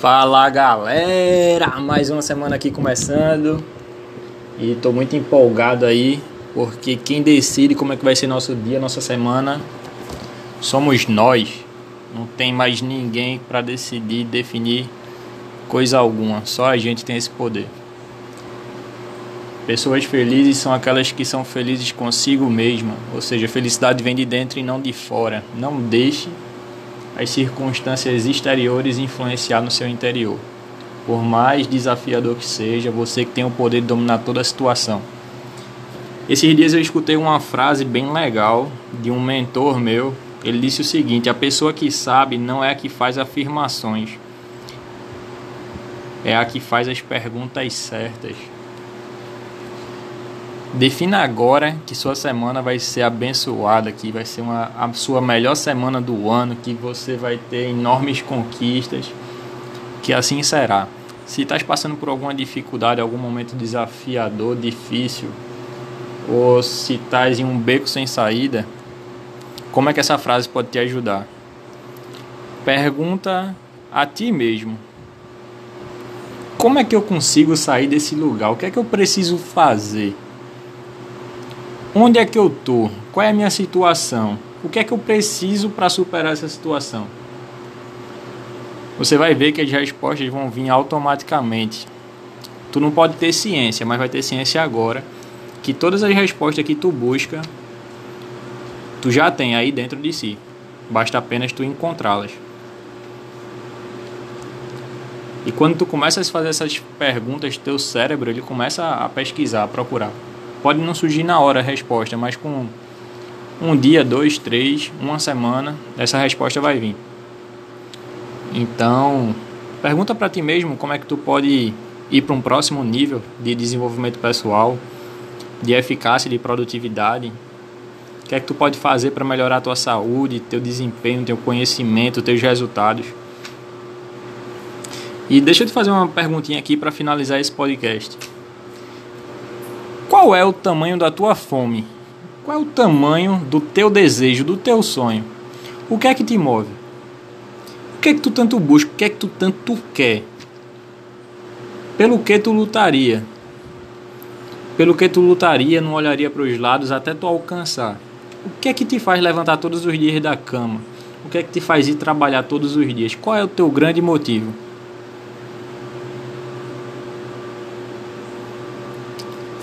Fala galera, mais uma semana aqui começando e tô muito empolgado aí porque quem decide como é que vai ser nosso dia, nossa semana somos nós. Não tem mais ninguém para decidir, definir coisa alguma, só a gente tem esse poder. Pessoas felizes são aquelas que são felizes consigo mesma, ou seja, felicidade vem de dentro e não de fora. Não deixe as circunstâncias exteriores influenciar no seu interior. Por mais desafiador que seja, você que tem o poder de dominar toda a situação. Esses dias eu escutei uma frase bem legal de um mentor meu. Ele disse o seguinte: A pessoa que sabe não é a que faz afirmações, é a que faz as perguntas certas. Defina agora que sua semana vai ser abençoada, que vai ser uma, a sua melhor semana do ano, que você vai ter enormes conquistas, que assim será. Se estás passando por alguma dificuldade, algum momento desafiador, difícil, ou se estás em um beco sem saída, como é que essa frase pode te ajudar? Pergunta a ti mesmo: Como é que eu consigo sair desse lugar? O que é que eu preciso fazer? Onde é que eu tô? Qual é a minha situação? O que é que eu preciso para superar essa situação? Você vai ver que as respostas vão vir automaticamente. Tu não pode ter ciência, mas vai ter ciência agora que todas as respostas que tu busca tu já tem aí dentro de si. Basta apenas tu encontrá-las. E quando tu começa a fazer essas perguntas, teu cérebro ele começa a pesquisar, a procurar. Pode não surgir na hora a resposta, mas com um dia, dois, três, uma semana, essa resposta vai vir. Então, pergunta para ti mesmo como é que tu pode ir para um próximo nível de desenvolvimento pessoal, de eficácia, de produtividade. O que é que tu pode fazer para melhorar a tua saúde, teu desempenho, teu conhecimento, teus resultados? E deixa eu te fazer uma perguntinha aqui para finalizar esse podcast. Qual é o tamanho da tua fome? Qual é o tamanho do teu desejo, do teu sonho? O que é que te move? O que é que tu tanto busca? O que é que tu tanto quer? Pelo que tu lutaria? Pelo que tu lutaria, não olharia para os lados até tu alcançar? O que é que te faz levantar todos os dias da cama? O que é que te faz ir trabalhar todos os dias? Qual é o teu grande motivo?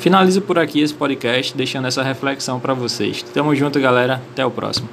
Finalizo por aqui esse podcast, deixando essa reflexão para vocês. Tamo junto, galera. Até o próximo.